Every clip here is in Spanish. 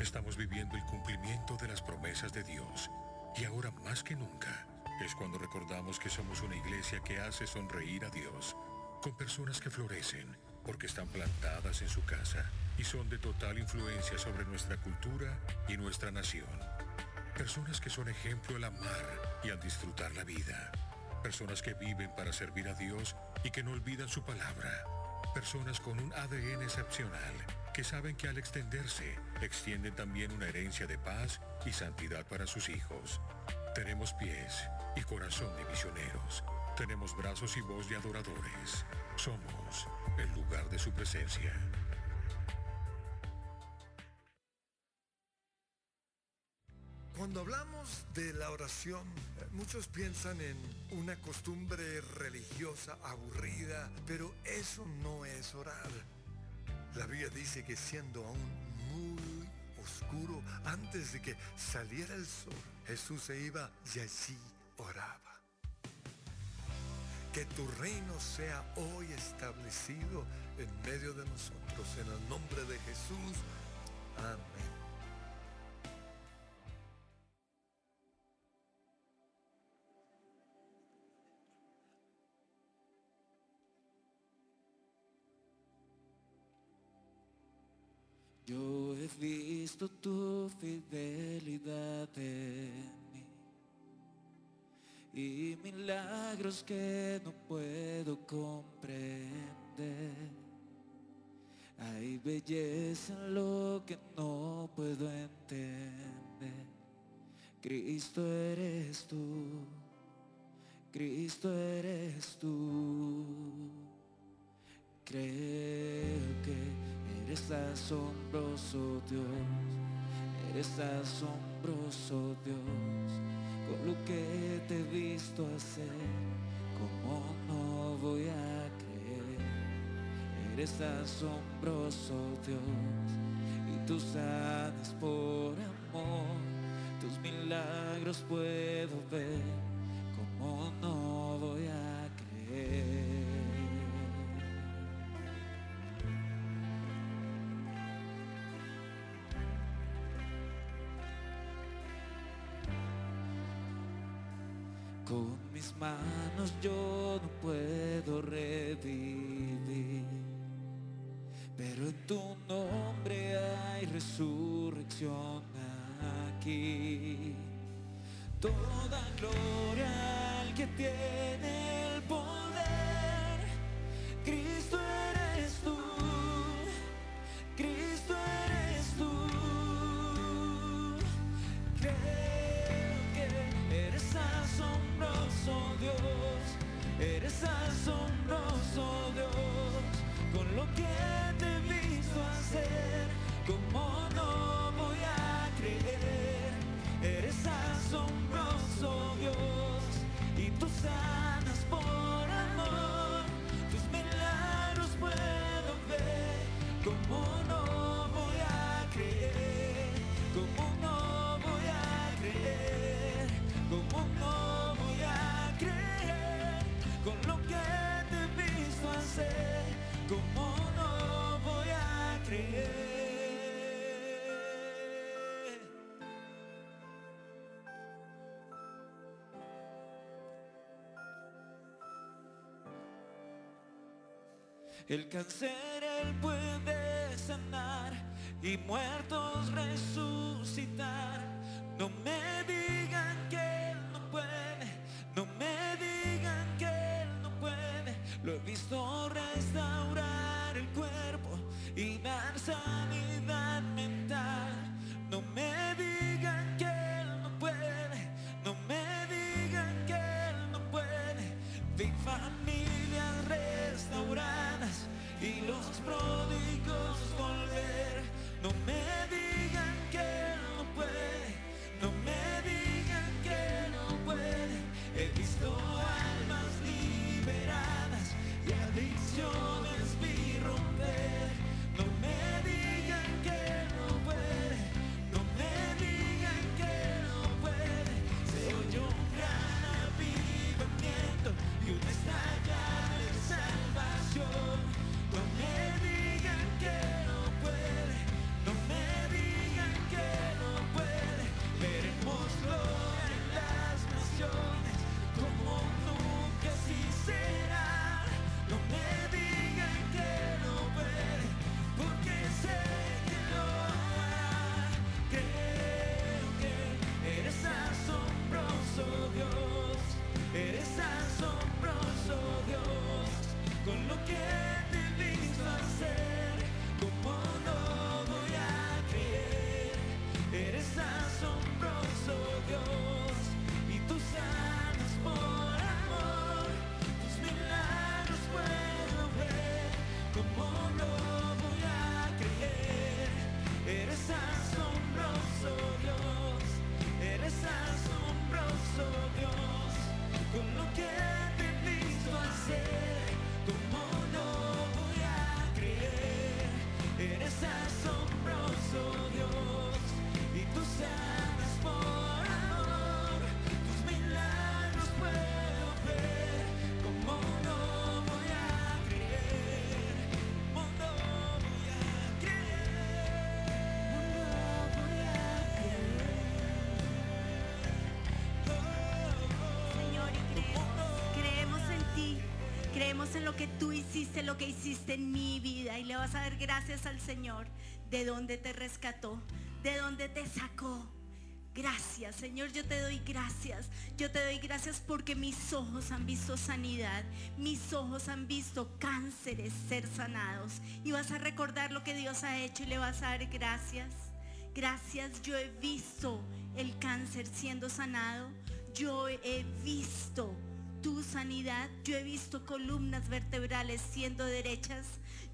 estamos viviendo el cumplimiento de las promesas de Dios. Y ahora más que nunca es cuando recordamos que somos una iglesia que hace sonreír a Dios, con personas que florecen porque están plantadas en su casa y son de total influencia sobre nuestra cultura y nuestra nación. Personas que son ejemplo al amar y al disfrutar la vida. Personas que viven para servir a Dios y que no olvidan su palabra. Personas con un ADN excepcional que saben que al extenderse, extienden también una herencia de paz y santidad para sus hijos. Tenemos pies y corazón de misioneros. Tenemos brazos y voz de adoradores. Somos el lugar de su presencia. Cuando hablamos de la oración, muchos piensan en una costumbre religiosa aburrida, pero eso no es orar. La Biblia dice que siendo aún muy oscuro, antes de que saliera el sol, Jesús se iba y allí oraba. Que tu reino sea hoy establecido en medio de nosotros, en el nombre de Jesús. Amén. Yo he visto tu fidelidad en mí y milagros que no puedo comprender. Hay belleza en lo que no puedo entender. Cristo eres tú, Cristo eres tú. Creo Eres asombroso Dios, eres asombroso Dios, con lo que te he visto hacer, como no voy a creer. Eres asombroso Dios, y tú sanas por amor, tus milagros puedo ver, como no mis manos yo no puedo revivir, pero en tu nombre hay resurrección aquí. Toda gloria al que tiene El cáncer él puede sanar y muertos resucitar. No me digan que él no puede, no me digan que él no puede. Lo he visto restaurar el cuerpo y dar sanidad y lo que tú hiciste, lo que hiciste en mi vida y le vas a dar gracias al Señor de donde te rescató, de donde te sacó. Gracias, Señor, yo te doy gracias. Yo te doy gracias porque mis ojos han visto sanidad. Mis ojos han visto cánceres ser sanados. Y vas a recordar lo que Dios ha hecho y le vas a dar gracias. Gracias, yo he visto el cáncer siendo sanado. Yo he visto tu sanidad. Yo he visto columnas vertebrales siendo derechas.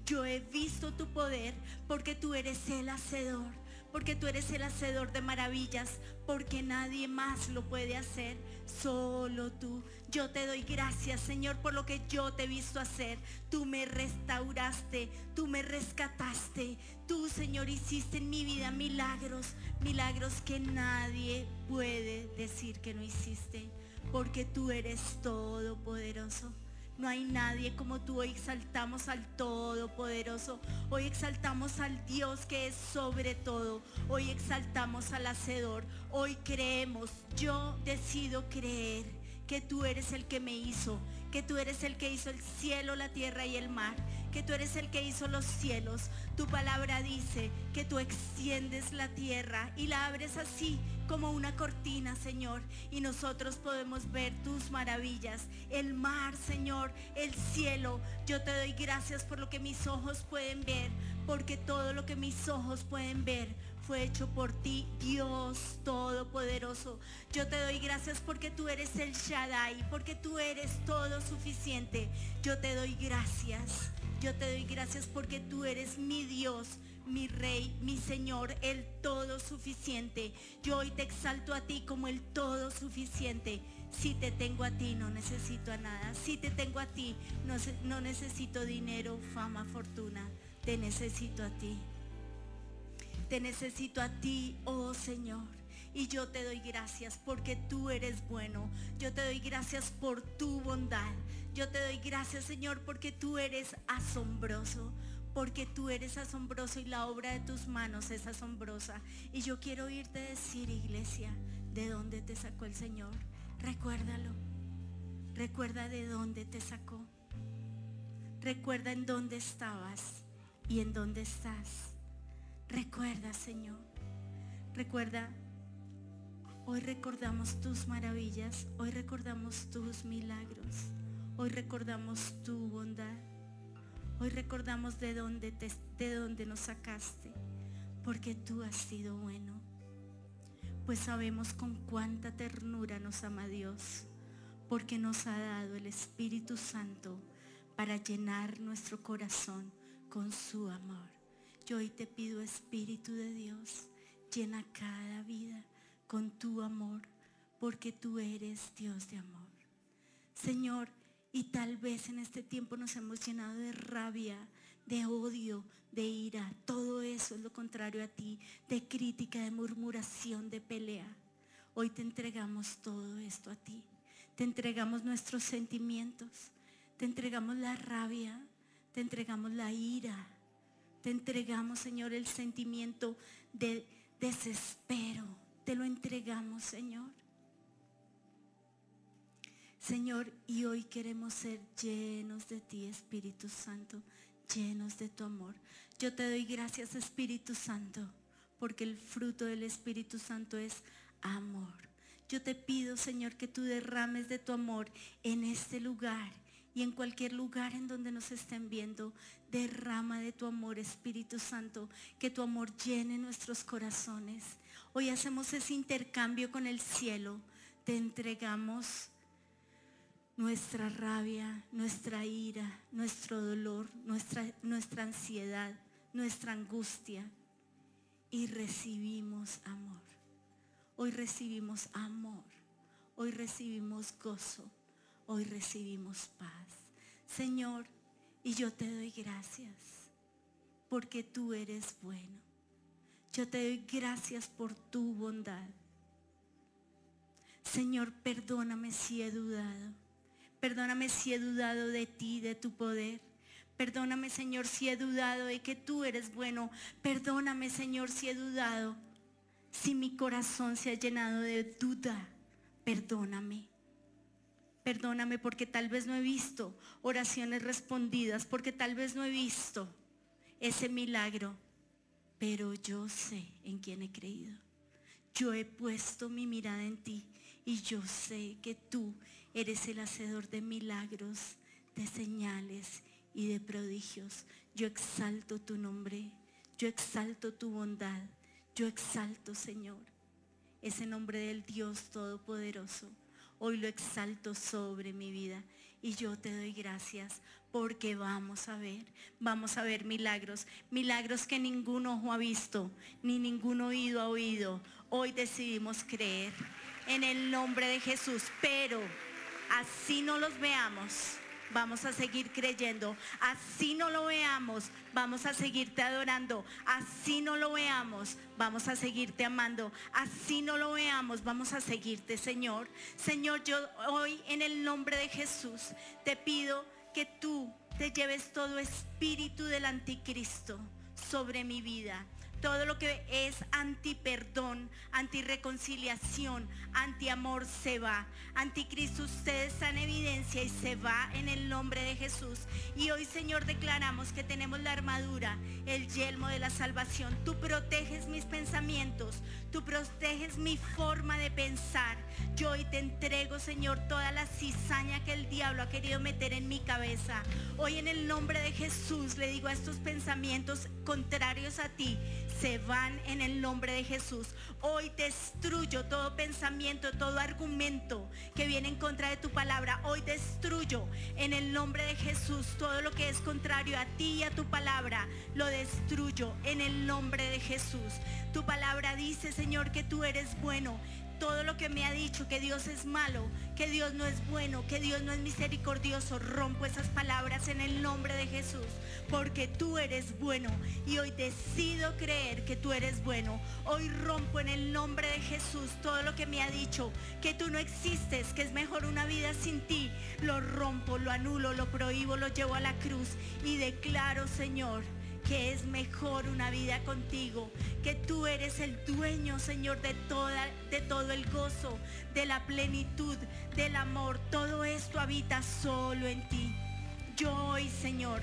Yo he visto tu poder porque tú eres el hacedor. Porque tú eres el hacedor de maravillas. Porque nadie más lo puede hacer. Solo tú. Yo te doy gracias, Señor, por lo que yo te he visto hacer. Tú me restauraste. Tú me rescataste. Tú, Señor, hiciste en mi vida milagros. Milagros que nadie puede decir que no hiciste porque tú eres todopoderoso. No hay nadie como tú. Hoy exaltamos al Todopoderoso. Hoy exaltamos al Dios que es sobre todo. Hoy exaltamos al Hacedor. Hoy creemos. Yo decido creer que tú eres el que me hizo. Que tú eres el que hizo el cielo, la tierra y el mar. Que tú eres el que hizo los cielos. Tu palabra dice que tú extiendes la tierra y la abres así como una cortina, Señor, y nosotros podemos ver tus maravillas, el mar, Señor, el cielo. Yo te doy gracias por lo que mis ojos pueden ver, porque todo lo que mis ojos pueden ver fue hecho por ti, Dios Todopoderoso. Yo te doy gracias porque tú eres el Shaddai, porque tú eres todo suficiente. Yo te doy gracias. Yo te doy gracias porque tú eres mi Dios mi Rey, mi Señor, el todo suficiente. Yo hoy te exalto a ti como el todo suficiente. Si te tengo a ti, no necesito a nada. Si te tengo a ti, no, no necesito dinero, fama, fortuna. Te necesito a ti. Te necesito a ti, oh Señor. Y yo te doy gracias porque tú eres bueno. Yo te doy gracias por tu bondad. Yo te doy gracias, Señor, porque tú eres asombroso porque tú eres asombroso y la obra de tus manos es asombrosa. Y yo quiero oírte decir, iglesia, de dónde te sacó el Señor. Recuérdalo. Recuerda de dónde te sacó. Recuerda en dónde estabas y en dónde estás. Recuerda, Señor. Recuerda, hoy recordamos tus maravillas, hoy recordamos tus milagros, hoy recordamos tu bondad. Hoy recordamos de dónde, te, de dónde nos sacaste, porque tú has sido bueno. Pues sabemos con cuánta ternura nos ama Dios, porque nos ha dado el Espíritu Santo para llenar nuestro corazón con su amor. Yo hoy te pido, Espíritu de Dios, llena cada vida con tu amor, porque tú eres Dios de amor. Señor, y tal vez en este tiempo nos hemos llenado de rabia, de odio, de ira. Todo eso es lo contrario a ti, de crítica, de murmuración, de pelea. Hoy te entregamos todo esto a ti. Te entregamos nuestros sentimientos. Te entregamos la rabia. Te entregamos la ira. Te entregamos, Señor, el sentimiento de desespero. Te lo entregamos, Señor. Señor, y hoy queremos ser llenos de ti, Espíritu Santo, llenos de tu amor. Yo te doy gracias, Espíritu Santo, porque el fruto del Espíritu Santo es amor. Yo te pido, Señor, que tú derrames de tu amor en este lugar y en cualquier lugar en donde nos estén viendo. Derrama de tu amor, Espíritu Santo, que tu amor llene nuestros corazones. Hoy hacemos ese intercambio con el cielo. Te entregamos nuestra rabia, nuestra ira, nuestro dolor, nuestra, nuestra ansiedad, nuestra angustia y recibimos amor. Hoy recibimos amor, hoy recibimos gozo, hoy recibimos paz. Señor, y yo te doy gracias porque tú eres bueno. Yo te doy gracias por tu bondad. Señor, perdóname si he dudado. Perdóname si he dudado de ti, de tu poder. Perdóname, Señor, si he dudado de que tú eres bueno. Perdóname, Señor, si he dudado. Si mi corazón se ha llenado de duda, perdóname. Perdóname porque tal vez no he visto oraciones respondidas, porque tal vez no he visto ese milagro, pero yo sé en quién he creído. Yo he puesto mi mirada en ti y yo sé que tú eres el hacedor de milagros, de señales y de prodigios. Yo exalto tu nombre, yo exalto tu bondad, yo exalto, Señor, ese nombre del Dios Todopoderoso. Hoy lo exalto sobre mi vida y yo te doy gracias porque vamos a ver, vamos a ver milagros, milagros que ningún ojo ha visto, ni ningún oído ha oído. Hoy decidimos creer en el nombre de Jesús, pero así no los veamos vamos a seguir creyendo. Así no lo veamos, vamos a seguirte adorando. Así no lo veamos, vamos a seguirte amando. Así no lo veamos, vamos a seguirte, Señor. Señor, yo hoy en el nombre de Jesús te pido que tú te lleves todo espíritu del anticristo sobre mi vida todo lo que es anti perdón, anti reconciliación, anti amor se va. Anticristo, usted está en evidencia y se va en el nombre de Jesús. Y hoy, Señor, declaramos que tenemos la armadura, el yelmo de la salvación. Tú proteges mis pensamientos, tú proteges mi forma de pensar. Yo hoy te entrego, Señor, toda la cizaña que el diablo ha querido meter en mi cabeza. Hoy en el nombre de Jesús le digo a estos pensamientos contrarios a ti, se van en el nombre de Jesús. Hoy destruyo todo pensamiento, todo argumento que viene en contra de tu palabra. Hoy destruyo en el nombre de Jesús todo lo que es contrario a ti y a tu palabra. Lo destruyo en el nombre de Jesús. Tu palabra dice, Señor, que tú eres bueno todo lo que me ha dicho que Dios es malo, que Dios no es bueno, que Dios no es misericordioso, rompo esas palabras en el nombre de Jesús, porque tú eres bueno y hoy decido creer que tú eres bueno. Hoy rompo en el nombre de Jesús todo lo que me ha dicho, que tú no existes, que es mejor una vida sin ti. Lo rompo, lo anulo, lo prohíbo, lo llevo a la cruz y declaro, Señor, que es mejor una vida contigo, que tú eres el dueño, Señor, de, toda, de todo el gozo, de la plenitud, del amor. Todo esto habita solo en ti. Yo hoy, Señor,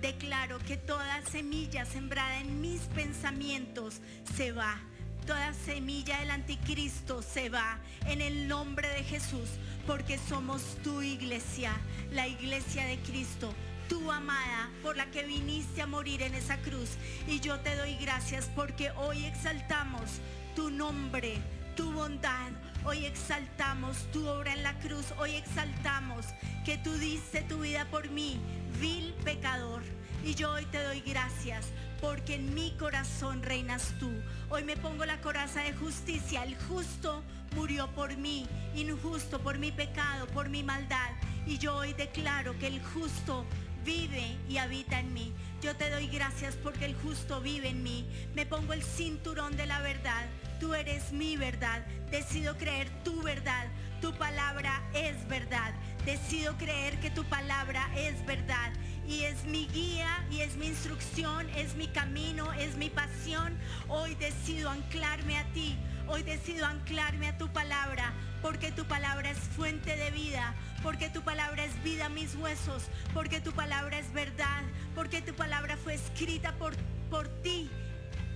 declaro que toda semilla sembrada en mis pensamientos se va. Toda semilla del anticristo se va en el nombre de Jesús, porque somos tu iglesia, la iglesia de Cristo tu amada, por la que viniste a morir en esa cruz. Y yo te doy gracias porque hoy exaltamos tu nombre, tu bondad. Hoy exaltamos tu obra en la cruz. Hoy exaltamos que tú diste tu vida por mí, vil pecador. Y yo hoy te doy gracias porque en mi corazón reinas tú. Hoy me pongo la coraza de justicia. El justo murió por mí, injusto por mi pecado, por mi maldad. Y yo hoy declaro que el justo vive y habita en mí. Yo te doy gracias porque el justo vive en mí. Me pongo el cinturón de la verdad. Tú eres mi verdad. Decido creer tu verdad. Tu palabra es verdad. Decido creer que tu palabra es verdad. Y es mi guía y es mi instrucción, es mi camino, es mi pasión. Hoy decido anclarme a ti. Hoy decido anclarme a tu palabra porque tu palabra es fuente de vida, porque tu palabra es vida mis huesos, porque tu palabra es verdad, porque tu palabra fue escrita por, por ti,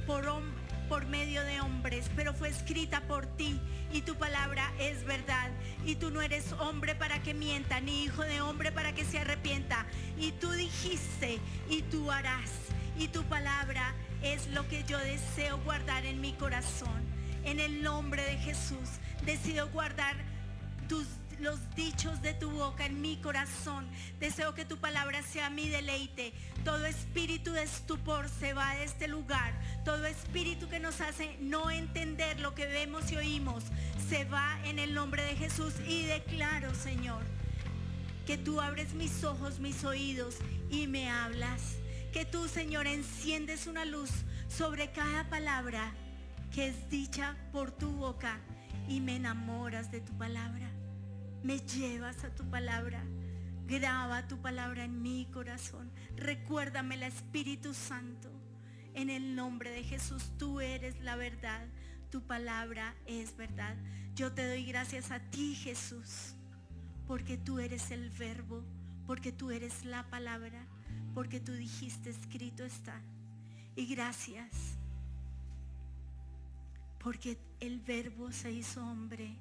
por, por medio de hombres, pero fue escrita por ti y tu palabra es verdad. Y tú no eres hombre para que mienta, ni hijo de hombre para que se arrepienta. Y tú dijiste y tú harás. Y tu palabra es lo que yo deseo guardar en mi corazón. En el nombre de Jesús decido guardar tus los dichos de tu boca en mi corazón. Deseo que tu palabra sea mi deleite. Todo espíritu de estupor se va de este lugar. Todo espíritu que nos hace no entender lo que vemos y oímos se va en el nombre de Jesús. Y declaro, Señor, que tú abres mis ojos, mis oídos y me hablas. Que tú, Señor, enciendes una luz sobre cada palabra que es dicha por tu boca y me enamoras de tu palabra me llevas a tu palabra. Graba tu palabra en mi corazón. Recuérdame el Espíritu Santo. En el nombre de Jesús, tú eres la verdad. Tu palabra es verdad. Yo te doy gracias a ti, Jesús, porque tú eres el verbo, porque tú eres la palabra, porque tú dijiste escrito está. Y gracias, porque el verbo se hizo hombre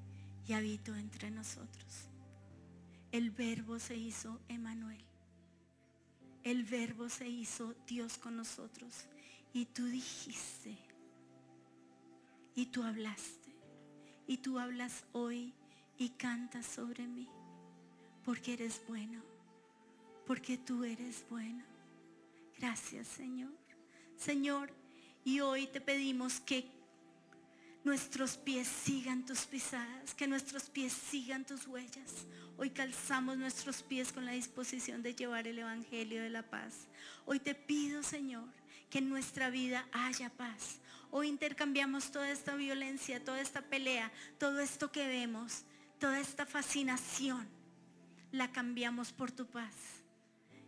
y habitó entre nosotros. El verbo se hizo Emanuel. El verbo se hizo Dios con nosotros. Y tú dijiste, y tú hablaste, y tú hablas hoy y cantas sobre mí, porque eres bueno, porque tú eres bueno. Gracias Señor. Señor, y hoy te pedimos que nuestros pies sigan tus pisadas, que nuestros pies sigan tus huellas. Hoy calzamos nuestros pies con la disposición de llevar el Evangelio de la paz. Hoy te pido, Señor, que en nuestra vida haya paz. Hoy intercambiamos toda esta violencia, toda esta pelea, todo esto que vemos, toda esta fascinación, la cambiamos por tu paz.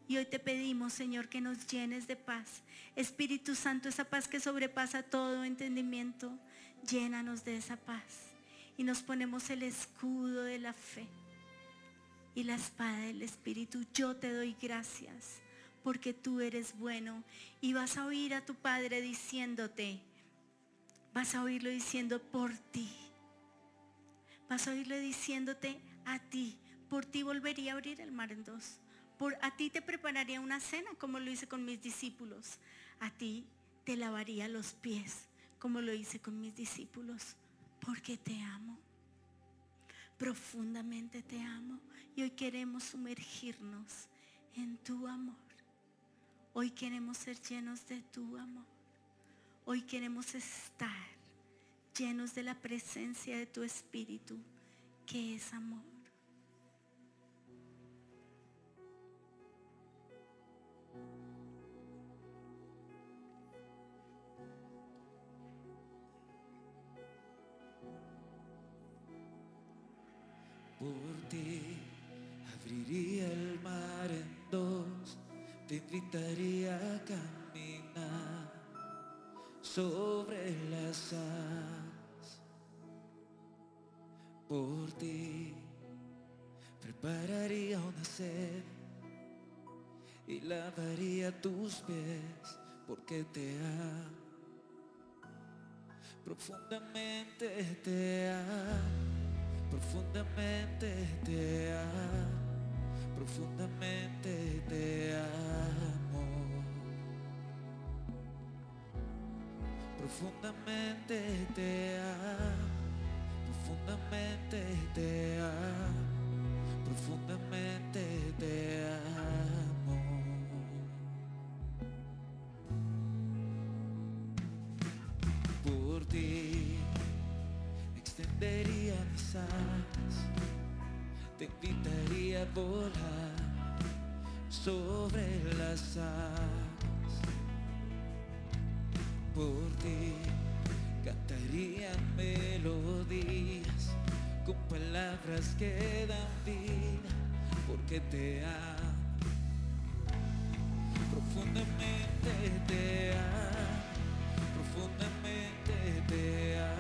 Y hoy te pedimos, Señor, que nos llenes de paz. Espíritu Santo, esa paz que sobrepasa todo entendimiento, llénanos de esa paz. Y nos ponemos el escudo de la fe y la espada del Espíritu. Yo te doy gracias porque tú eres bueno. Y vas a oír a tu Padre diciéndote, vas a oírlo diciendo por ti. Vas a oírlo diciéndote a ti. Por ti volvería a abrir el mar en dos. Por a ti te prepararía una cena como lo hice con mis discípulos. A ti te lavaría los pies como lo hice con mis discípulos. Porque te amo. Profundamente te amo. Y hoy queremos sumergirnos en tu amor. Hoy queremos ser llenos de tu amor. Hoy queremos estar llenos de la presencia de tu Espíritu, que es amor. Invitaría a caminar sobre las aguas. Por ti prepararía una sed y lavaría tus pies porque te amo. Profundamente te amo profundamente te amo, profundamente te amo, profundamente te amo, profundamente te amo, profundamente te amo. Por ti extendería mis alas, te invitaría a volar sobre las alas. Por ti cantarían melodías con palabras que dan vida, porque te amo. Profundamente te amo, profundamente te amo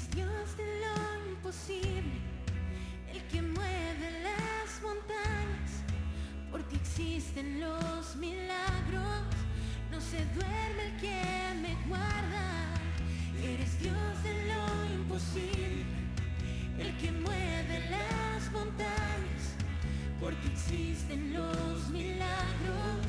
Eres Dios de lo imposible, el que mueve las montañas. Por ti existen los milagros, no se duerme el que me guarda. Eres Dios de lo imposible, el que mueve las montañas, porque existen los milagros.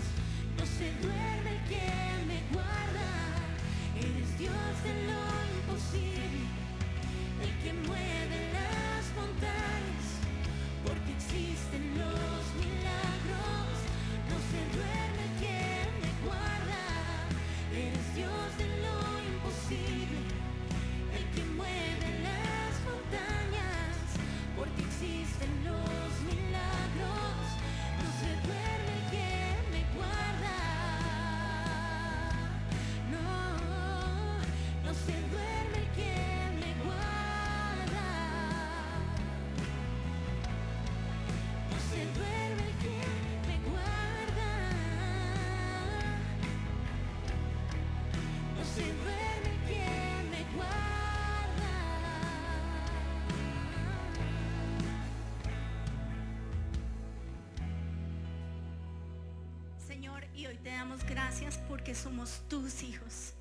Hoy te damos gracias porque somos tus hijos.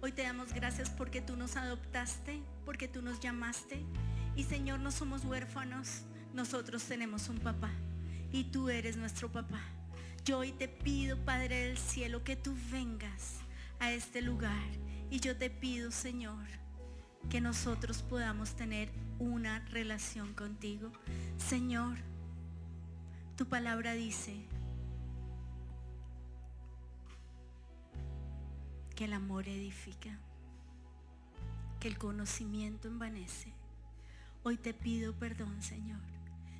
Hoy te damos gracias porque tú nos adoptaste, porque tú nos llamaste. Y Señor, no somos huérfanos, nosotros tenemos un papá. Y tú eres nuestro papá. Yo hoy te pido, Padre del cielo, que tú vengas a este lugar. Y yo te pido, Señor, que nosotros podamos tener una relación contigo. Señor, tu palabra dice, que el amor edifica, que el conocimiento envanece. Hoy te pido perdón, Señor,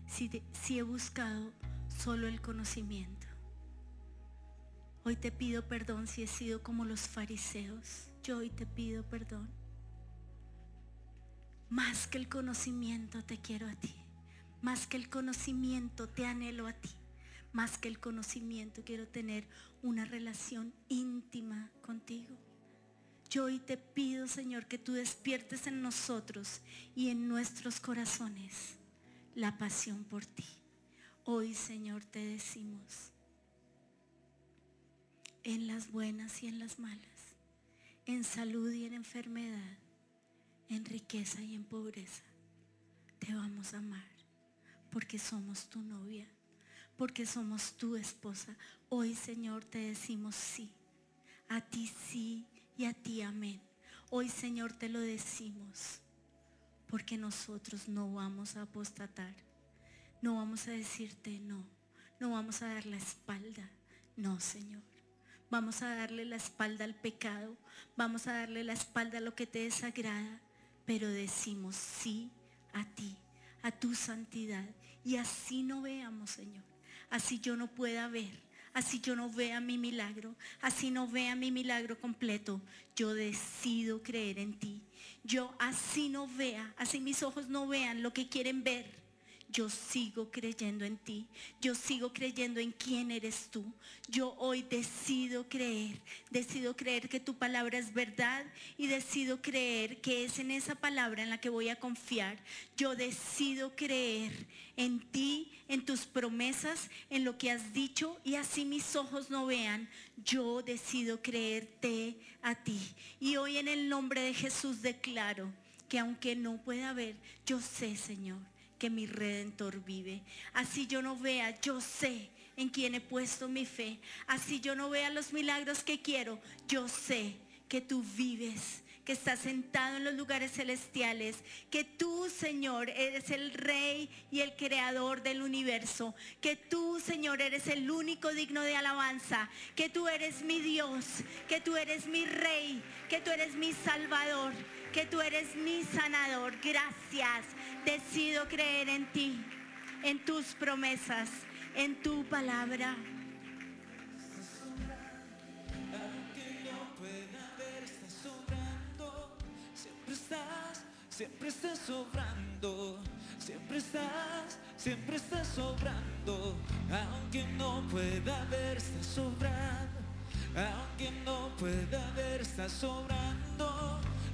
si, te- si he buscado solo el conocimiento. Hoy te pido perdón si he sido como los fariseos. Yo hoy te pido perdón. Más que el conocimiento te quiero a ti. Más que el conocimiento te anhelo a ti. Más que el conocimiento quiero tener una relación íntima contigo. Yo hoy te pido, Señor, que tú despiertes en nosotros y en nuestros corazones la pasión por ti. Hoy, Señor, te decimos, en las buenas y en las malas, en salud y en enfermedad, en riqueza y en pobreza, te vamos a amar, porque somos tu novia, porque somos tu esposa. Hoy, Señor, te decimos sí, a ti sí y a ti amén. Hoy, Señor, te lo decimos, porque nosotros no vamos a apostatar, no vamos a decirte no, no vamos a dar la espalda, no, Señor. Vamos a darle la espalda al pecado, vamos a darle la espalda a lo que te desagrada, pero decimos sí a ti, a tu santidad. Y así no veamos, Señor, así yo no pueda ver, así yo no vea mi milagro, así no vea mi milagro completo, yo decido creer en ti. Yo así no vea, así mis ojos no vean lo que quieren ver. Yo sigo creyendo en ti. Yo sigo creyendo en quién eres tú. Yo hoy decido creer. Decido creer que tu palabra es verdad y decido creer que es en esa palabra en la que voy a confiar. Yo decido creer en ti, en tus promesas, en lo que has dicho y así mis ojos no vean. Yo decido creerte a ti. Y hoy en el nombre de Jesús declaro que aunque no pueda ver, yo sé, Señor, que mi redentor vive. Así yo no vea, yo sé en quién he puesto mi fe. Así yo no vea los milagros que quiero, yo sé que tú vives, que estás sentado en los lugares celestiales, que tú, Señor, eres el rey y el creador del universo, que tú, Señor, eres el único digno de alabanza, que tú eres mi Dios, que tú eres mi rey, que tú eres mi salvador, que tú eres mi sanador. Gracias. Decido creer en ti, en tus promesas, en tu palabra. Aunque no sobrando. Siempre estás, siempre estás sobrando. Siempre estás, siempre estás sobrando. Aunque no pueda ver, estás sobrando. Aunque no pueda ver, estás sobrando.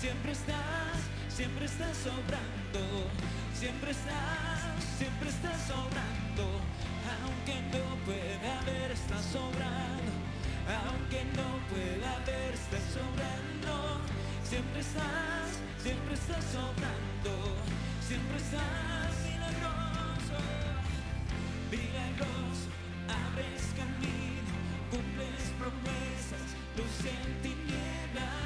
Siempre estás, siempre estás sobrando. Siempre estás, siempre estás sobrando. Aunque no pueda ver, estás sobrando. Aunque no pueda ver, estás sobrando. Siempre estás, siempre estás sobrando. Siempre estás milagroso. Milagroso, abres camino, cumples promesas, luz en tinieblas.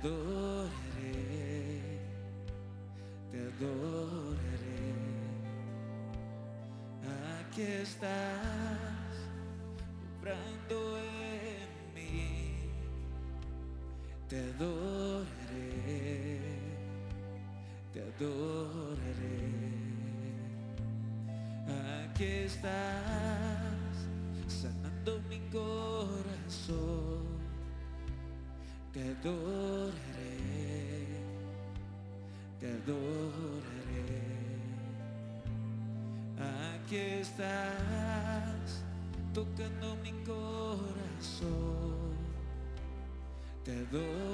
adoraré, te adoraré. Aquí estás, obrando en mí, te adoraré. estás tocando mi corazón. Te adoro.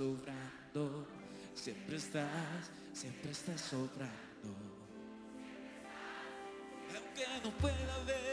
sobrando, siempre estás, siempre estás sobrando. Aunque no pueda ver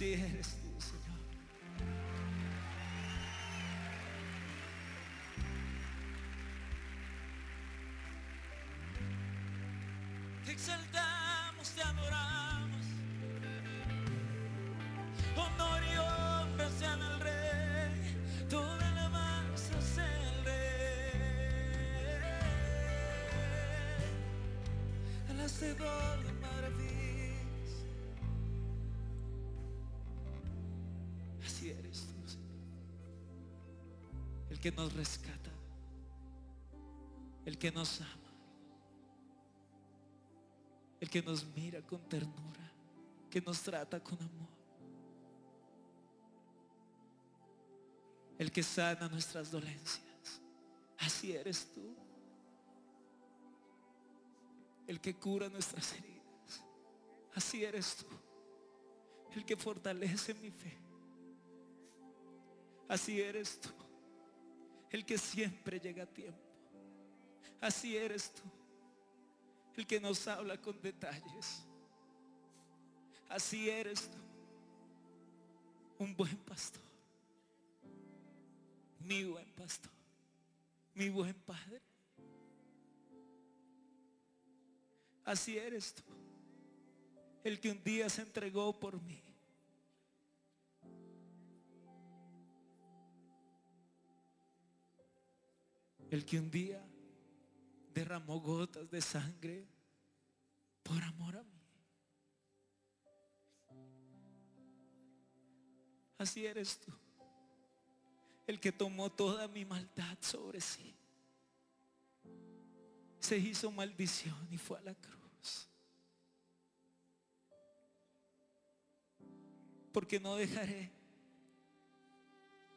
Así eres tú, Señor. Te exaltamos, te adoramos. Honor y honra sean al Rey. Toda alabanza sea al Rey. Al hacedor El que nos rescata. El que nos ama. El que nos mira con ternura. Que nos trata con amor. El que sana nuestras dolencias. Así eres tú. El que cura nuestras heridas. Así eres tú. El que fortalece mi fe. Así eres tú. El que siempre llega a tiempo. Así eres tú. El que nos habla con detalles. Así eres tú. Un buen pastor. Mi buen pastor. Mi buen padre. Así eres tú. El que un día se entregó por mí. El que un día derramó gotas de sangre por amor a mí. Así eres tú. El que tomó toda mi maldad sobre sí. Se hizo maldición y fue a la cruz. Porque no dejaré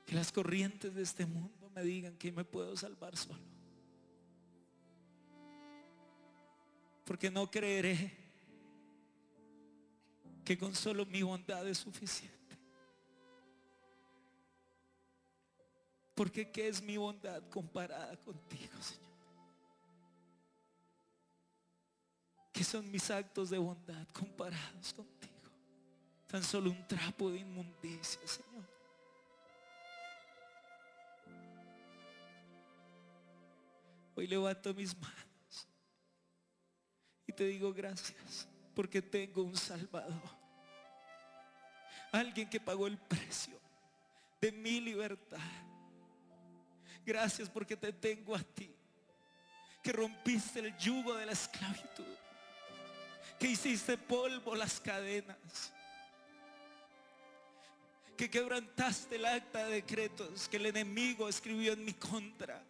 que las corrientes de este mundo me digan que me puedo salvar solo. Porque no creeré que con solo mi bondad es suficiente. Porque ¿qué es mi bondad comparada contigo, Señor? ¿Qué son mis actos de bondad comparados contigo? Tan solo un trapo de inmundicia, Señor. Hoy levanto mis manos y te digo gracias porque tengo un Salvador. Alguien que pagó el precio de mi libertad. Gracias porque te tengo a ti. Que rompiste el yugo de la esclavitud. Que hiciste polvo las cadenas. Que quebrantaste el acta de decretos que el enemigo escribió en mi contra.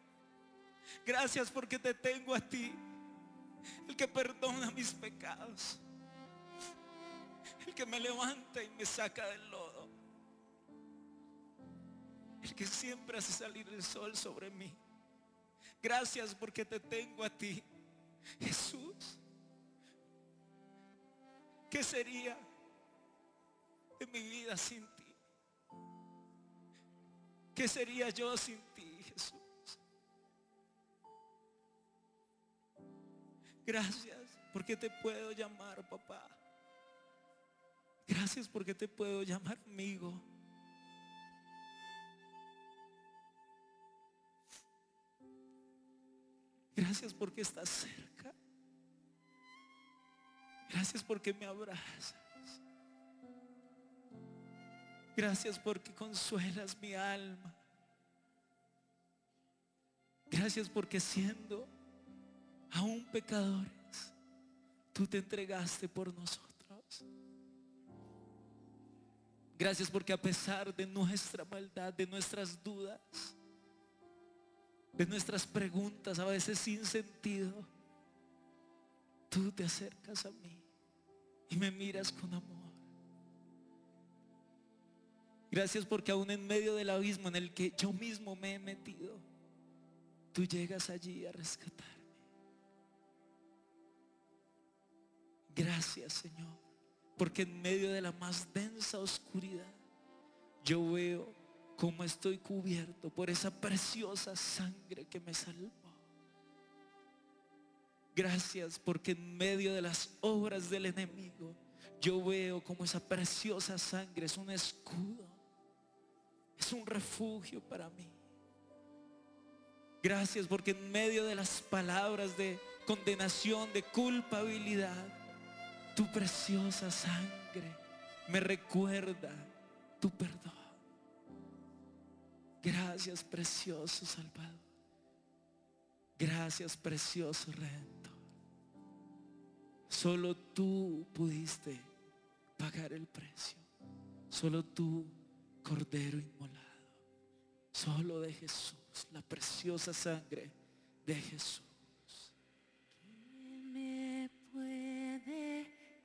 Gracias porque te tengo a ti. El que perdona mis pecados. El que me levanta y me saca del lodo. El que siempre hace salir el sol sobre mí. Gracias porque te tengo a ti. Jesús. ¿Qué sería de mi vida sin ti? ¿Qué sería yo sin ti, Jesús? Gracias porque te puedo llamar papá. Gracias porque te puedo llamar amigo. Gracias porque estás cerca. Gracias porque me abrazas. Gracias porque consuelas mi alma. Gracias porque siendo aún pecadores, tú te entregaste por nosotros. Gracias porque a pesar de nuestra maldad, de nuestras dudas, de nuestras preguntas a veces sin sentido, tú te acercas a mí y me miras con amor. Gracias porque aún en medio del abismo en el que yo mismo me he metido, tú llegas allí a rescatarme. Gracias Señor, porque en medio de la más densa oscuridad yo veo cómo estoy cubierto por esa preciosa sangre que me salvó. Gracias porque en medio de las obras del enemigo yo veo como esa preciosa sangre es un escudo, es un refugio para mí. Gracias porque en medio de las palabras de condenación, de culpabilidad, tu preciosa sangre me recuerda tu perdón. Gracias, precioso Salvador. Gracias, precioso Redentor. Solo tú pudiste pagar el precio. Solo tú, Cordero inmolado. Solo de Jesús, la preciosa sangre de Jesús.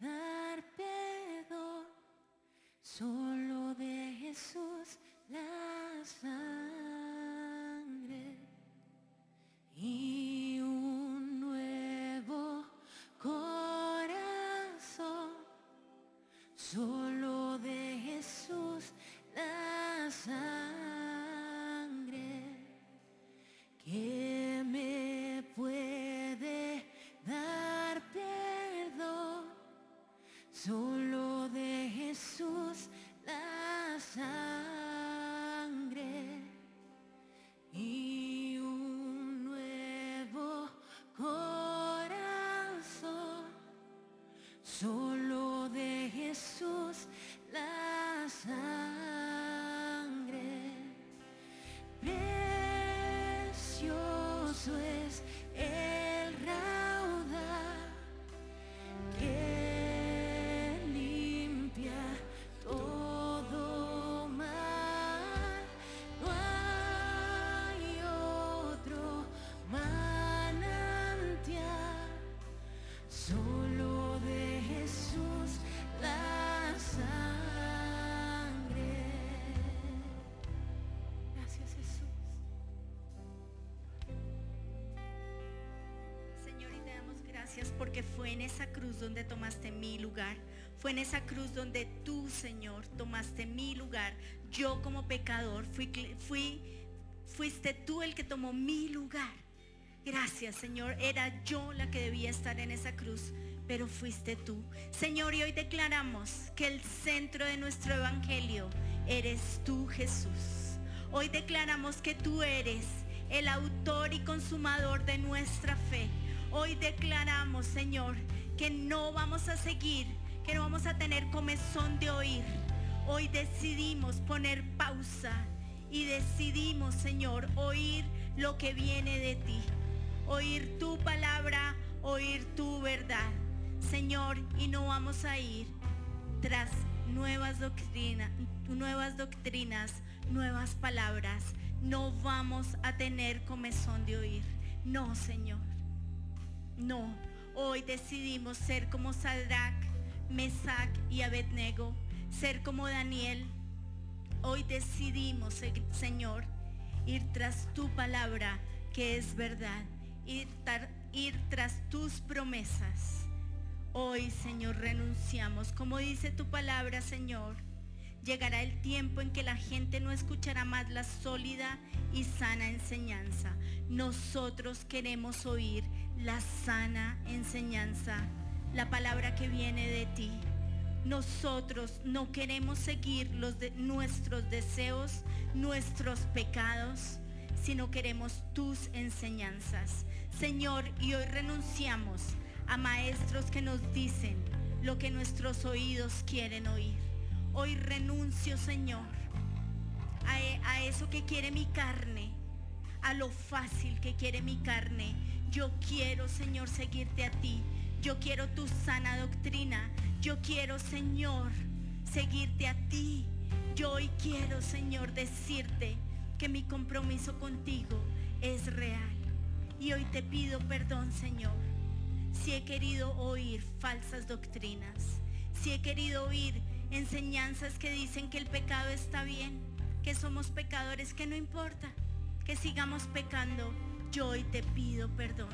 Dar perdón? Solo de Jesús la sangre porque fue en esa cruz donde tomaste mi lugar. Fue en esa cruz donde tú, Señor, tomaste mi lugar. Yo como pecador fui, fui fuiste tú el que tomó mi lugar. Gracias, Señor. Era yo la que debía estar en esa cruz, pero fuiste tú. Señor, y hoy declaramos que el centro de nuestro evangelio eres tú, Jesús. Hoy declaramos que tú eres el autor y consumador de nuestra fe. Hoy declaramos, Señor, que no vamos a seguir, que no vamos a tener comezón de oír. Hoy decidimos poner pausa y decidimos, Señor, oír lo que viene de ti. Oír tu palabra, oír tu verdad. Señor, y no vamos a ir tras nuevas doctrinas, nuevas doctrinas, nuevas palabras. No vamos a tener comezón de oír. No, Señor. No. Hoy decidimos ser como Sadrach, Mesach y Abednego, ser como Daniel. Hoy decidimos, se- Señor, ir tras tu palabra que es verdad, ir, ir tras tus promesas. Hoy, Señor, renunciamos. Como dice tu palabra, Señor, llegará el tiempo en que la gente no escuchará más la sólida y sana enseñanza. Nosotros queremos oír la sana enseñanza, la palabra que viene de ti. Nosotros no queremos seguir los de nuestros deseos, nuestros pecados, sino queremos tus enseñanzas. Señor, y hoy renunciamos a maestros que nos dicen lo que nuestros oídos quieren oír. Hoy renuncio, Señor, a, e- a eso que quiere mi carne, a lo fácil que quiere mi carne. Yo quiero, Señor, seguirte a ti. Yo quiero tu sana doctrina. Yo quiero, Señor, seguirte a ti. Yo hoy quiero, Señor, decirte que mi compromiso contigo es real. Y hoy te pido perdón, Señor, si he querido oír falsas doctrinas, si he querido oír enseñanzas que dicen que el pecado está bien, que somos pecadores, que no importa, que sigamos pecando, yo hoy te pido perdón,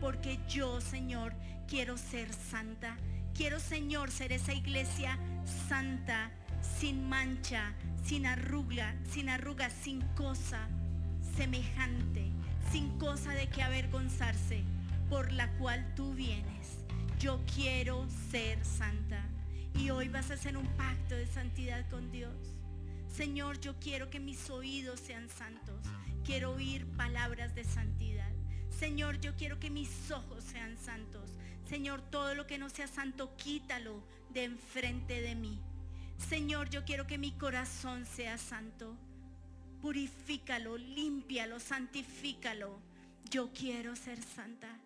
porque yo, Señor, quiero ser santa. Quiero, Señor, ser esa iglesia santa, sin mancha, sin arruga, sin arruga, sin cosa semejante, sin cosa de que avergonzarse, por la cual tú vienes. Yo quiero ser santa. Y hoy vas a hacer un pacto de santidad con Dios. Señor, yo quiero que mis oídos sean santos. Quiero oír palabras de santidad. Señor, yo quiero que mis ojos sean santos. Señor, todo lo que no sea santo, quítalo de enfrente de mí. Señor, yo quiero que mi corazón sea santo. Purifícalo, límpialo, santifícalo. Yo quiero ser santa.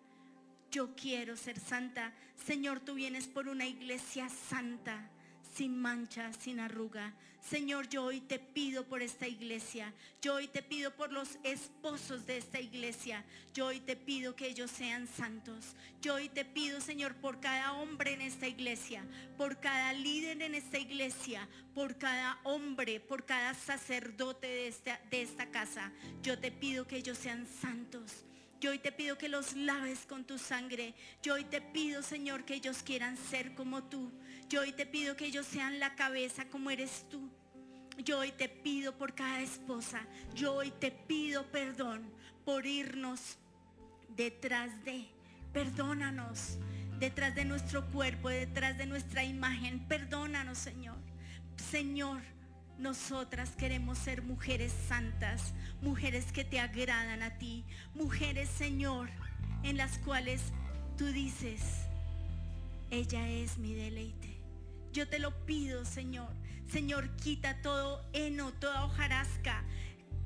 Yo quiero ser santa. Señor, tú vienes por una iglesia santa sin mancha, sin arruga. Señor, yo hoy te pido por esta iglesia. Yo hoy te pido por los esposos de esta iglesia. Yo hoy te pido que ellos sean santos. Yo hoy te pido, Señor, por cada hombre en esta iglesia, por cada líder en esta iglesia, por cada hombre, por cada sacerdote de esta, de esta casa. Yo te pido que ellos sean santos. Yo hoy te pido que los laves con tu sangre. Yo hoy te pido, Señor, que ellos quieran ser como tú. Yo hoy te pido que ellos sean la cabeza como eres tú. Yo hoy te pido por cada esposa. Yo hoy te pido perdón por irnos detrás de. Perdónanos detrás de nuestro cuerpo, detrás de nuestra imagen. Perdónanos, Señor. Señor, nosotras queremos ser mujeres santas, mujeres que te agradan a ti, mujeres, Señor, en las cuales tú dices, ella es mi deleite. Yo te lo pido, Señor. Señor, quita todo heno, toda hojarasca.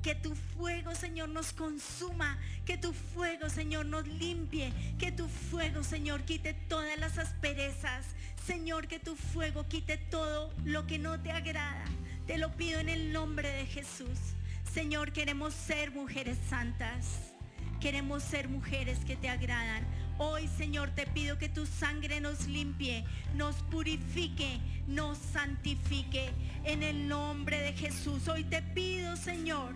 Que tu fuego, Señor, nos consuma. Que tu fuego, Señor, nos limpie. Que tu fuego, Señor, quite todas las asperezas. Señor, que tu fuego quite todo lo que no te agrada. Te lo pido en el nombre de Jesús. Señor, queremos ser mujeres santas. Queremos ser mujeres que te agradan. Hoy, Señor, te pido que tu sangre nos limpie, nos purifique, nos santifique. En el nombre de Jesús. Hoy te pido, Señor,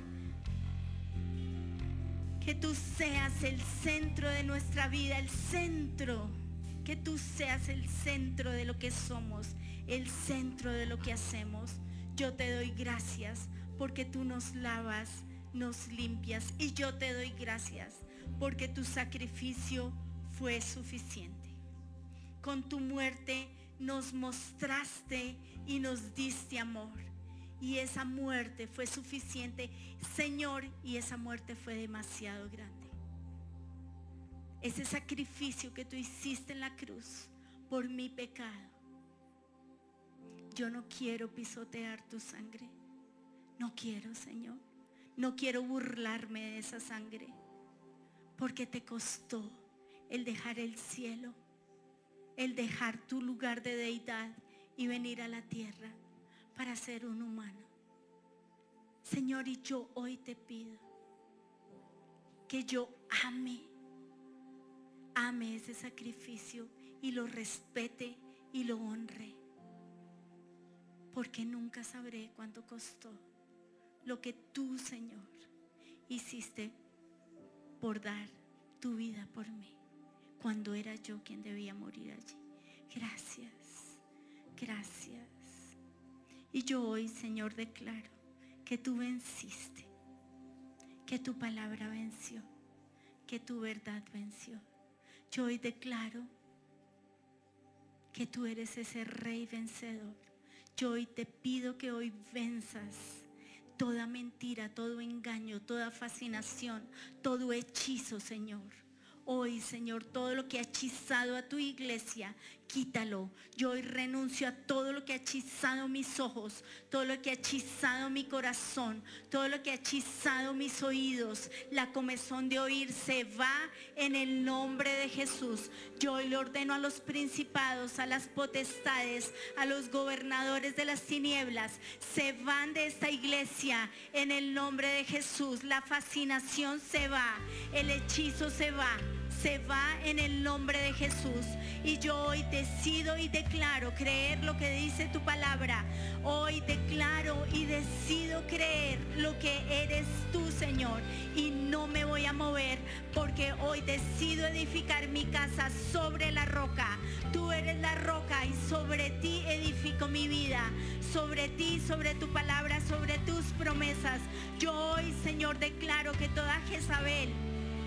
que tú seas el centro de nuestra vida, el centro. Que tú seas el centro de lo que somos, el centro de lo que hacemos. Yo te doy gracias porque tú nos lavas, nos limpias. Y yo te doy gracias porque tu sacrificio fue suficiente. Con tu muerte nos mostraste y nos diste amor. Y esa muerte fue suficiente, Señor, y esa muerte fue demasiado grande. Ese sacrificio que tú hiciste en la cruz por mi pecado. Yo no quiero pisotear tu sangre. No quiero, Señor. No quiero burlarme de esa sangre. Porque te costó el dejar el cielo, el dejar tu lugar de deidad y venir a la tierra para ser un humano. Señor, y yo hoy te pido que yo ame, ame ese sacrificio y lo respete y lo honre. Porque nunca sabré cuánto costó lo que tú, Señor, hiciste por dar tu vida por mí cuando era yo quien debía morir allí. Gracias, gracias. Y yo hoy, Señor, declaro que tú venciste, que tu palabra venció, que tu verdad venció. Yo hoy declaro que tú eres ese rey vencedor. Yo hoy te pido que hoy venzas toda mentira, todo engaño, toda fascinación, todo hechizo, Señor. Hoy, Señor, todo lo que ha hechizado a tu iglesia, quítalo. Yo hoy renuncio a todo lo que ha hechizado mis ojos, todo lo que ha hechizado mi corazón, todo lo que ha hechizado mis oídos. La comezón de oír se va en el nombre de Jesús. Yo hoy le ordeno a los principados, a las potestades, a los gobernadores de las tinieblas, se van de esta iglesia en el nombre de Jesús. La fascinación se va, el hechizo se va se va en el nombre de Jesús. Y yo hoy decido y declaro creer lo que dice tu palabra. Hoy declaro y decido creer lo que eres tú, Señor. Y no me voy a mover porque hoy decido edificar mi casa sobre la roca. Tú eres la roca y sobre ti edifico mi vida. Sobre ti, sobre tu palabra, sobre tus promesas. Yo hoy, Señor, declaro que toda Jezabel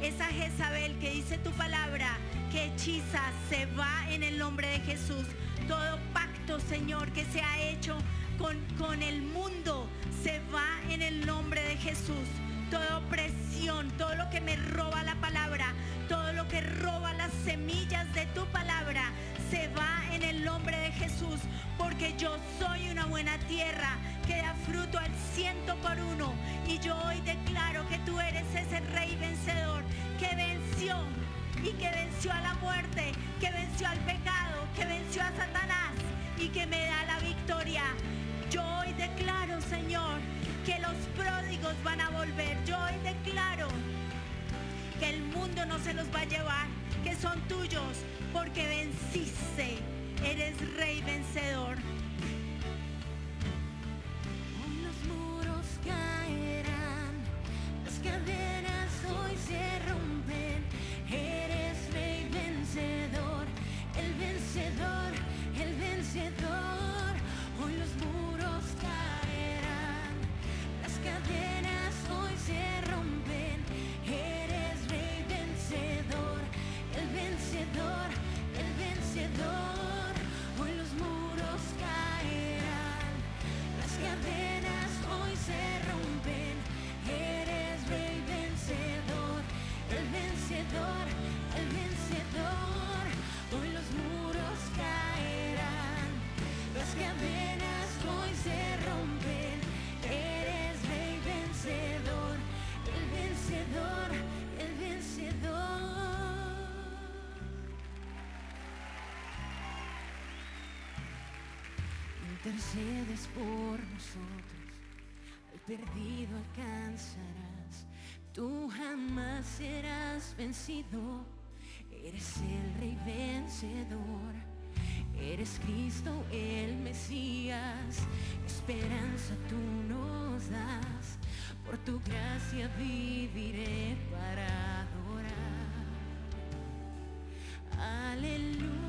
esa Jezabel que dice tu palabra, que hechiza, se va en el nombre de Jesús. Todo pacto Señor, que se ha hecho con, con el mundo, se va en el nombre de Jesús. Toda opresión, todo lo que me roba la palabra, todo lo que roba las semillas de tu palabra, se va en el nombre de Jesús, porque yo soy una buena tierra que da fruto al ciento por uno. Y yo hoy declaro que tú eres ese rey vencedor que venció y que venció a la muerte, que venció al pecado, que venció a Satanás y que me da la victoria. Yo hoy declaro, Señor, que los pródigos van a volver. Yo hoy declaro que el mundo no se los va a llevar, que son tuyos, porque venciste. Eres rey vencedor. Los muros caerán, las cadenas hoy se rompen. Intercedes por nosotros, al perdido alcanzarás, tú jamás serás vencido, eres el rey vencedor, eres Cristo el Mesías, esperanza tú nos das, por tu gracia viviré para adorar. Aleluya.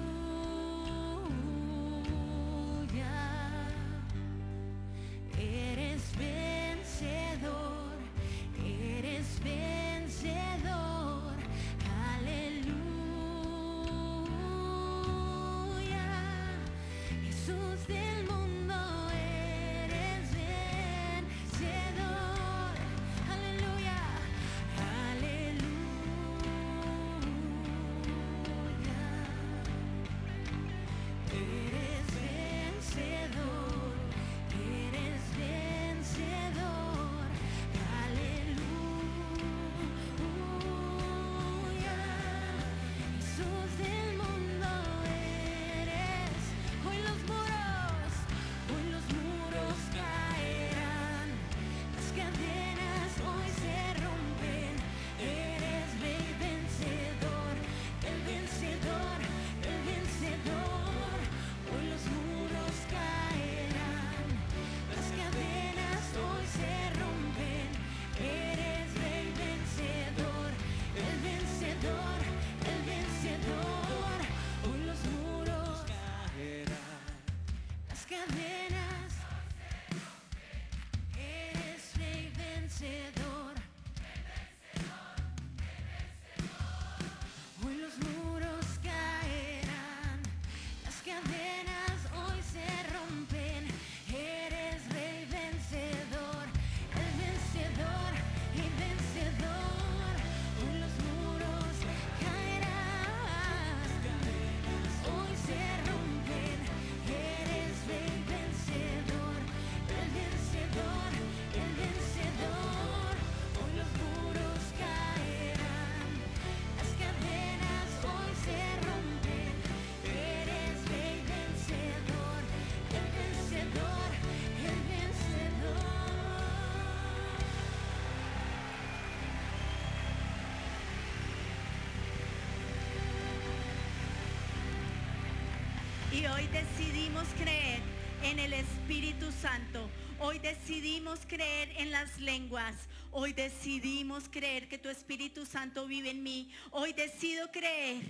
Hoy decidimos creer en el Espíritu Santo. Hoy decidimos creer en las lenguas. Hoy decidimos creer que tu Espíritu Santo vive en mí. Hoy decido creer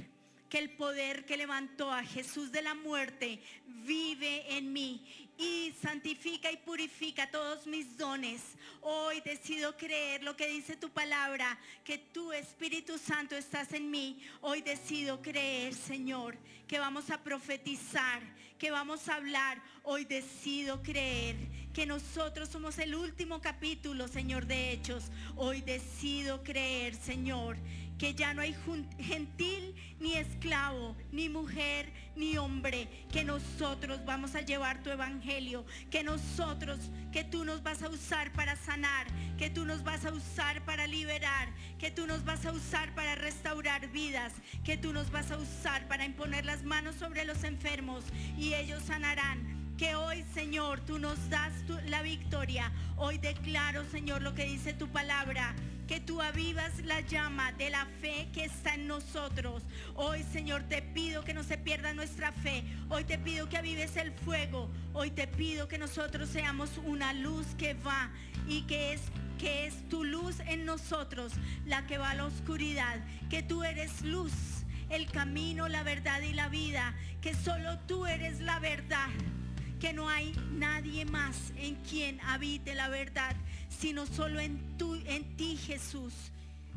que el poder que levantó a Jesús de la muerte vive en mí y santifica y purifica todos mis dones. Hoy decido creer lo que dice tu palabra, que tu Espíritu Santo estás en mí. Hoy decido creer, Señor, que vamos a profetizar, que vamos a hablar. Hoy decido creer que nosotros somos el último capítulo, Señor, de Hechos. Hoy decido creer, Señor, que ya no hay gentil ni esclavo, ni mujer, ni hombre, que nosotros vamos a llevar tu evangelio, que nosotros, que tú nos vas a usar para sanar, que tú nos vas a usar para liberar, que tú nos vas a usar para restaurar vidas, que tú nos vas a usar para imponer las manos sobre los enfermos y ellos sanarán que hoy, Señor, tú nos das la victoria. Hoy declaro, Señor, lo que dice tu palabra que tú avivas la llama de la fe que está en nosotros. Hoy, Señor, te pido que no se pierda nuestra fe. Hoy te pido que avives el fuego. Hoy te pido que nosotros seamos una luz que va y que es que es tu luz en nosotros, la que va a la oscuridad, que tú eres luz, el camino, la verdad y la vida, que solo tú eres la verdad que no hay nadie más en quien habite la verdad, sino solo en, en ti Jesús,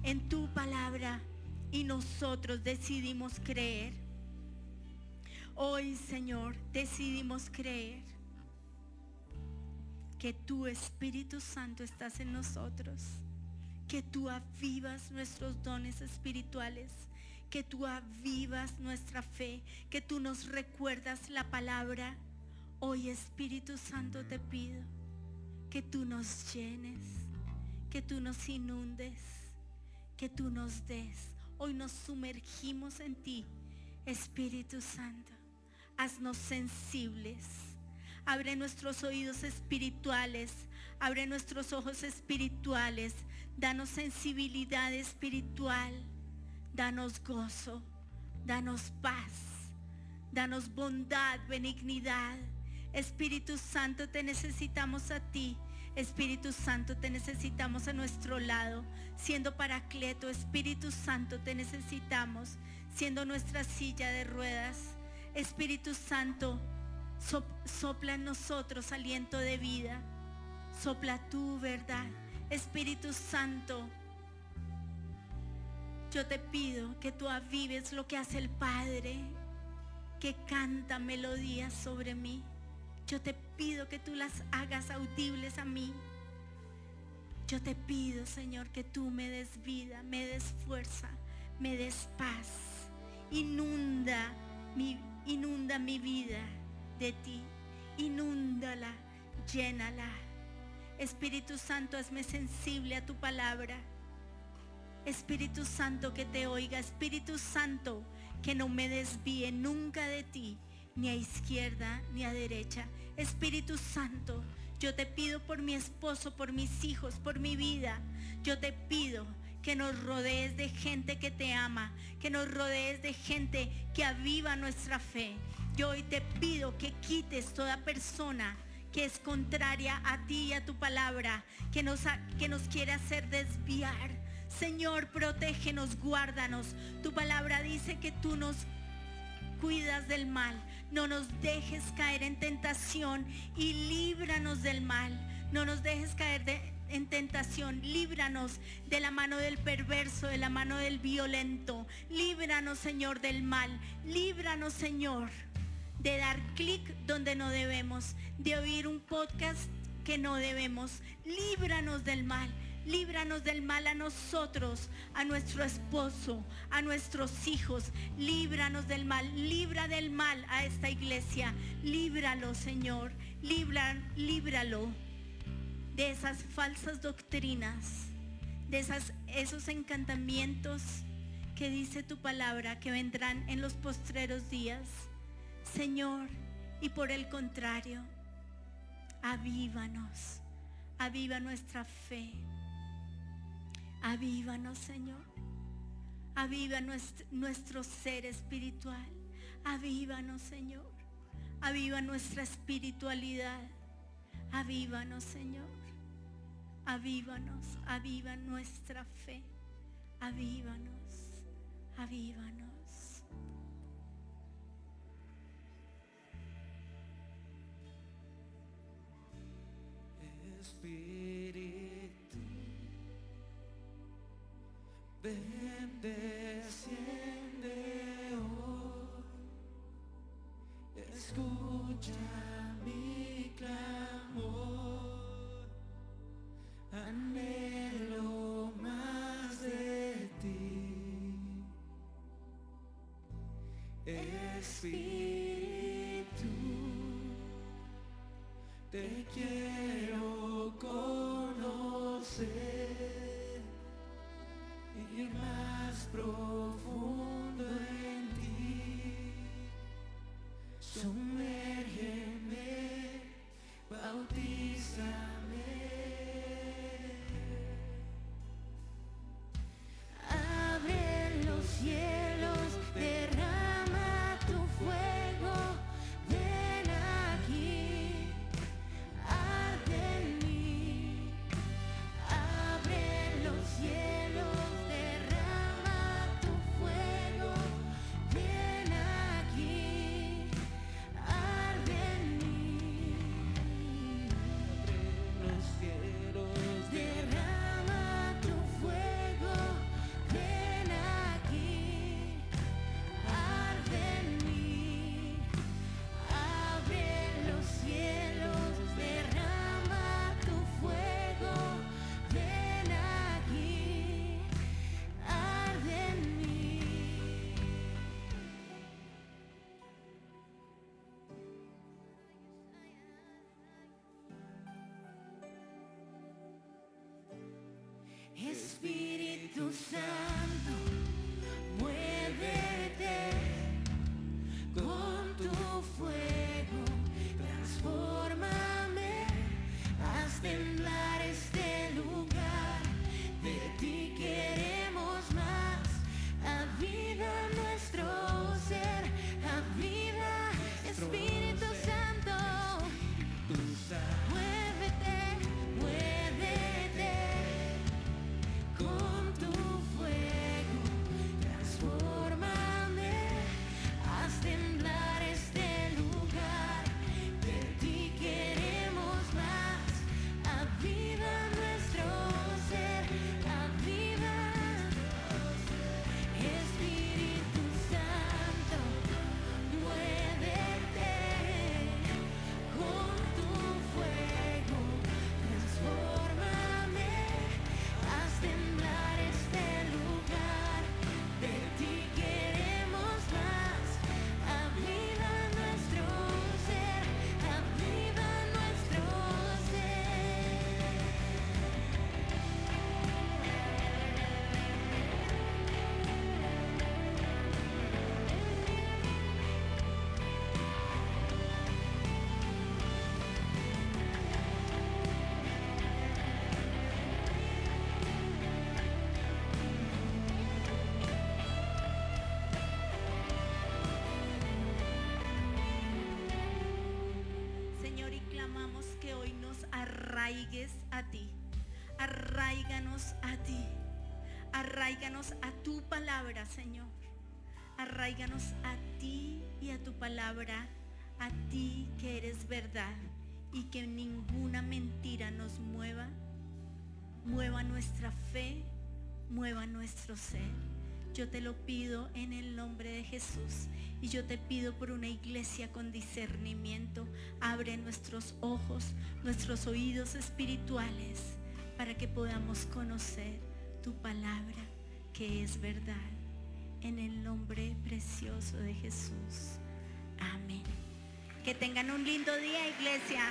en tu palabra. Y nosotros decidimos creer. Hoy, Señor, decidimos creer que tu Espíritu Santo estás en nosotros, que tú avivas nuestros dones espirituales, que tú avivas nuestra fe, que tú nos recuerdas la palabra Hoy Espíritu Santo te pido que tú nos llenes, que tú nos inundes, que tú nos des. Hoy nos sumergimos en ti, Espíritu Santo. Haznos sensibles. Abre nuestros oídos espirituales. Abre nuestros ojos espirituales. Danos sensibilidad espiritual. Danos gozo. Danos paz. Danos bondad, benignidad. Espíritu Santo, te necesitamos a ti. Espíritu Santo, te necesitamos a nuestro lado. Siendo Paracleto, Espíritu Santo, te necesitamos. Siendo nuestra silla de ruedas. Espíritu Santo, sopla en nosotros aliento de vida. Sopla tu verdad. Espíritu Santo, yo te pido que tú avives lo que hace el Padre, que canta melodías sobre mí. Yo te pido que tú las hagas audibles a mí. Yo te pido, Señor, que tú me des vida, me des fuerza, me des paz. Inunda mi, inunda mi vida de ti. Inúndala, llénala. Espíritu Santo, hazme sensible a tu palabra. Espíritu Santo, que te oiga. Espíritu Santo, que no me desvíe nunca de ti ni a izquierda ni a derecha. Espíritu Santo, yo te pido por mi esposo, por mis hijos, por mi vida. Yo te pido que nos rodees de gente que te ama, que nos rodees de gente que aviva nuestra fe. Yo hoy te pido que quites toda persona que es contraria a ti y a tu palabra, que nos, que nos quiere hacer desviar. Señor, protégenos, guárdanos. Tu palabra dice que tú nos cuidas del mal. No nos dejes caer en tentación y líbranos del mal. No nos dejes caer en tentación. Líbranos de la mano del perverso, de la mano del violento. Líbranos, Señor, del mal. Líbranos, Señor, de dar clic donde no debemos. De oír un podcast que no debemos. Líbranos del mal. Líbranos del mal a nosotros, a nuestro esposo, a nuestros hijos. Líbranos del mal. Libra del mal a esta iglesia. Líbralo, Señor. Líbralo de esas falsas doctrinas, de esas, esos encantamientos que dice tu palabra que vendrán en los postreros días. Señor, y por el contrario, avívanos, aviva nuestra fe Avívanos, Señor. Aviva nuestro, ser espiritual. Avívanos, Señor. Aviva nuestra espiritualidad. Avívanos, Señor. Avívanos, aviva nuestra fe. Avívanos, avívanos. Espíritu. Ven, desciende hoy, escucha mi clamor, anhelo más de ti. Espíritu, te quiero. Más Santo, muévete con tu fuego, a ti. Arraiganos a ti. Arraiganos a tu palabra, Señor. Arraiganos a ti y a tu palabra, a ti que eres verdad y que ninguna mentira nos mueva, mueva nuestra fe, mueva nuestro ser. Yo te lo pido en el nombre de Jesús y yo te pido por una iglesia con discernimiento. Abre nuestros ojos, nuestros oídos espirituales para que podamos conocer tu palabra que es verdad. En el nombre precioso de Jesús. Amén. Que tengan un lindo día, iglesia.